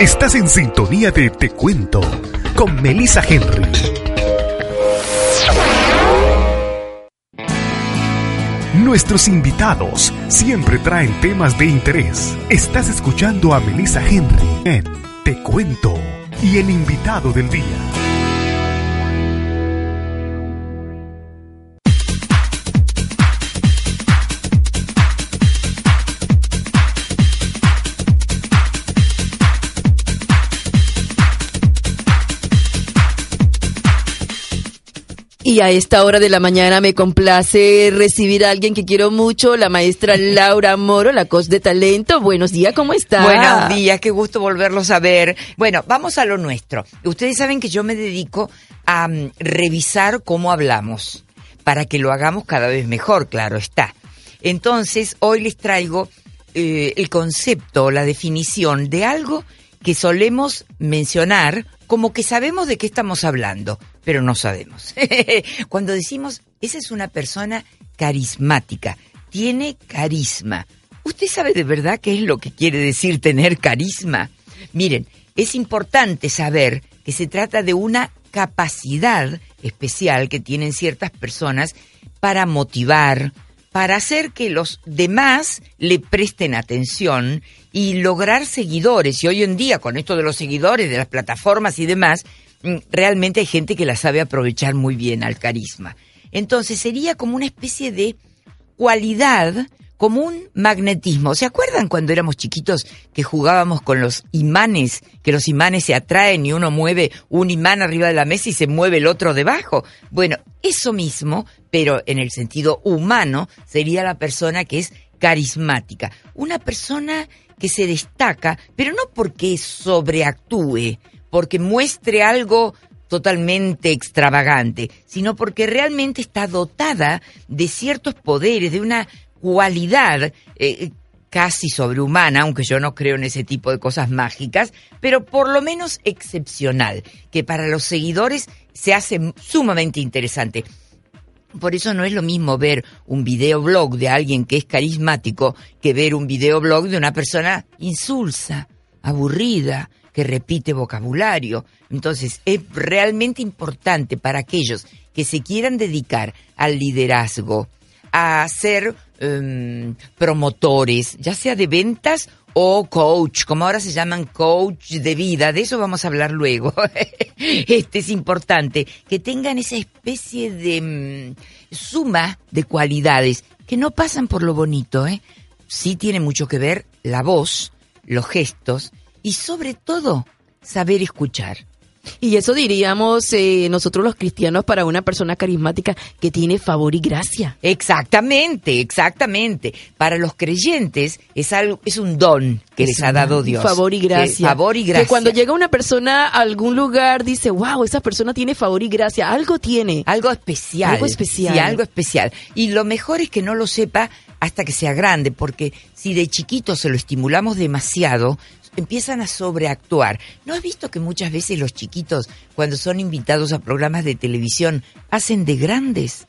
Estás en sintonía de Te Cuento con Melissa Henry. Nuestros invitados siempre traen temas de interés. Estás escuchando a Melissa Henry en Te Cuento y el invitado del día. Y a esta hora de la mañana me complace recibir a alguien que quiero mucho, la maestra Laura Moro, la COS de Talento. Buenos días, ¿cómo está? Buenos días, qué gusto volverlos a ver. Bueno, vamos a lo nuestro. Ustedes saben que yo me dedico a mm, revisar cómo hablamos, para que lo hagamos cada vez mejor, claro está. Entonces, hoy les traigo eh, el concepto, la definición de algo que solemos mencionar como que sabemos de qué estamos hablando pero no sabemos. Cuando decimos, esa es una persona carismática, tiene carisma. ¿Usted sabe de verdad qué es lo que quiere decir tener carisma? Miren, es importante saber que se trata de una capacidad especial que tienen ciertas personas para motivar, para hacer que los demás le presten atención y lograr seguidores. Y hoy en día, con esto de los seguidores, de las plataformas y demás, Mm, realmente hay gente que la sabe aprovechar muy bien al carisma. Entonces sería como una especie de cualidad, como un magnetismo. ¿Se acuerdan cuando éramos chiquitos que jugábamos con los imanes, que los imanes se atraen y uno mueve un imán arriba de la mesa y se mueve el otro debajo? Bueno, eso mismo, pero en el sentido humano, sería la persona que es carismática. Una persona que se destaca, pero no porque sobreactúe, porque muestre algo totalmente extravagante, sino porque realmente está dotada de ciertos poderes, de una cualidad eh, casi sobrehumana, aunque yo no creo en ese tipo de cosas mágicas, pero por lo menos excepcional, que para los seguidores se hace sumamente interesante. Por eso no es lo mismo ver un videoblog de alguien que es carismático que ver un videoblog de una persona insulsa, aburrida, que repite vocabulario. Entonces, es realmente importante para aquellos que se quieran dedicar al liderazgo, a ser em, promotores, ya sea de ventas o coach, como ahora se llaman coach de vida, de eso vamos a hablar luego. este es importante, que tengan esa especie de em, suma de cualidades que no pasan por lo bonito, ¿eh? Sí tiene mucho que ver la voz, los gestos y sobre todo saber escuchar. Y eso diríamos eh, nosotros los cristianos para una persona carismática que tiene favor y gracia. Exactamente, exactamente. Para los creyentes es algo, es un don que les ha dado Dios. Favor y gracia. favor y gracia. Que cuando llega una persona a algún lugar dice, wow, esa persona tiene favor y gracia. Algo tiene. Algo especial. Algo especial. Sí, algo especial. Y lo mejor es que no lo sepa hasta que sea grande, porque si de chiquito se lo estimulamos demasiado, empiezan a sobreactuar. ¿No has visto que muchas veces los chiquitos, cuando son invitados a programas de televisión, hacen de grandes?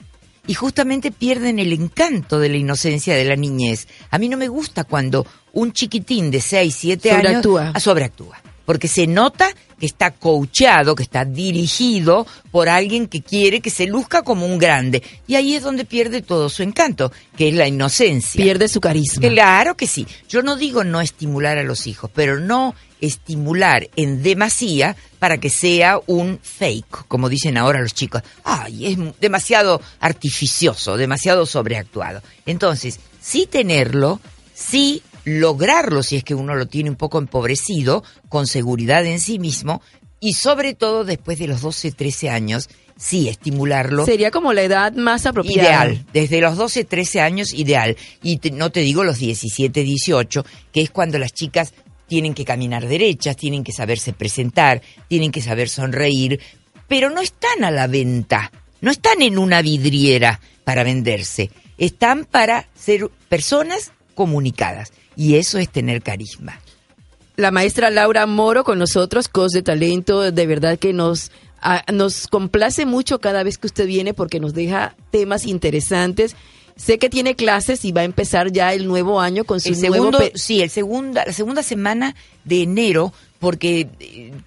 Y justamente pierden el encanto de la inocencia de la niñez. A mí no me gusta cuando un chiquitín de 6, 7 años sobreactúa porque se nota que está coachado, que está dirigido por alguien que quiere que se luzca como un grande. Y ahí es donde pierde todo su encanto, que es la inocencia. Pierde su carisma. Claro que sí. Yo no digo no estimular a los hijos, pero no estimular en demasía para que sea un fake, como dicen ahora los chicos. Ay, es demasiado artificioso, demasiado sobreactuado. Entonces, sí tenerlo, sí lograrlo si es que uno lo tiene un poco empobrecido, con seguridad en sí mismo, y sobre todo después de los 12, 13 años, sí, estimularlo. Sería como la edad más apropiada. Ideal, desde los 12, 13 años, ideal. Y no te digo los 17, 18, que es cuando las chicas tienen que caminar derechas, tienen que saberse presentar, tienen que saber sonreír, pero no están a la venta, no están en una vidriera para venderse, están para ser personas comunicadas y eso es tener carisma. La maestra Laura Moro con nosotros, COS de Talento, de verdad que nos, nos complace mucho cada vez que usted viene porque nos deja temas interesantes. Sé que tiene clases y va a empezar ya el nuevo año con su el segundo, sí, el segunda, la segunda semana de enero porque,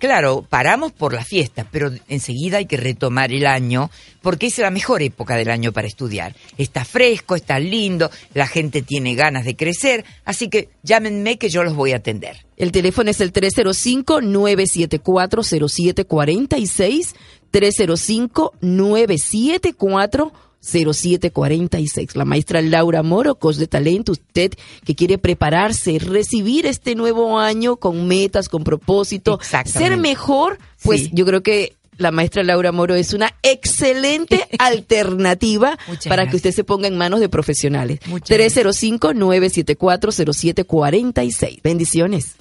claro, paramos por la fiesta, pero enseguida hay que retomar el año, porque es la mejor época del año para estudiar. Está fresco, está lindo, la gente tiene ganas de crecer, así que llámenme que yo los voy a atender. El teléfono es el 305-974-0746, 305-974 0746. La maestra Laura Moro, coach de talento, usted que quiere prepararse, recibir este nuevo año con metas, con propósito, ser mejor, pues yo creo que la maestra Laura Moro es una excelente alternativa para que usted se ponga en manos de profesionales. 305-974-0746. Bendiciones.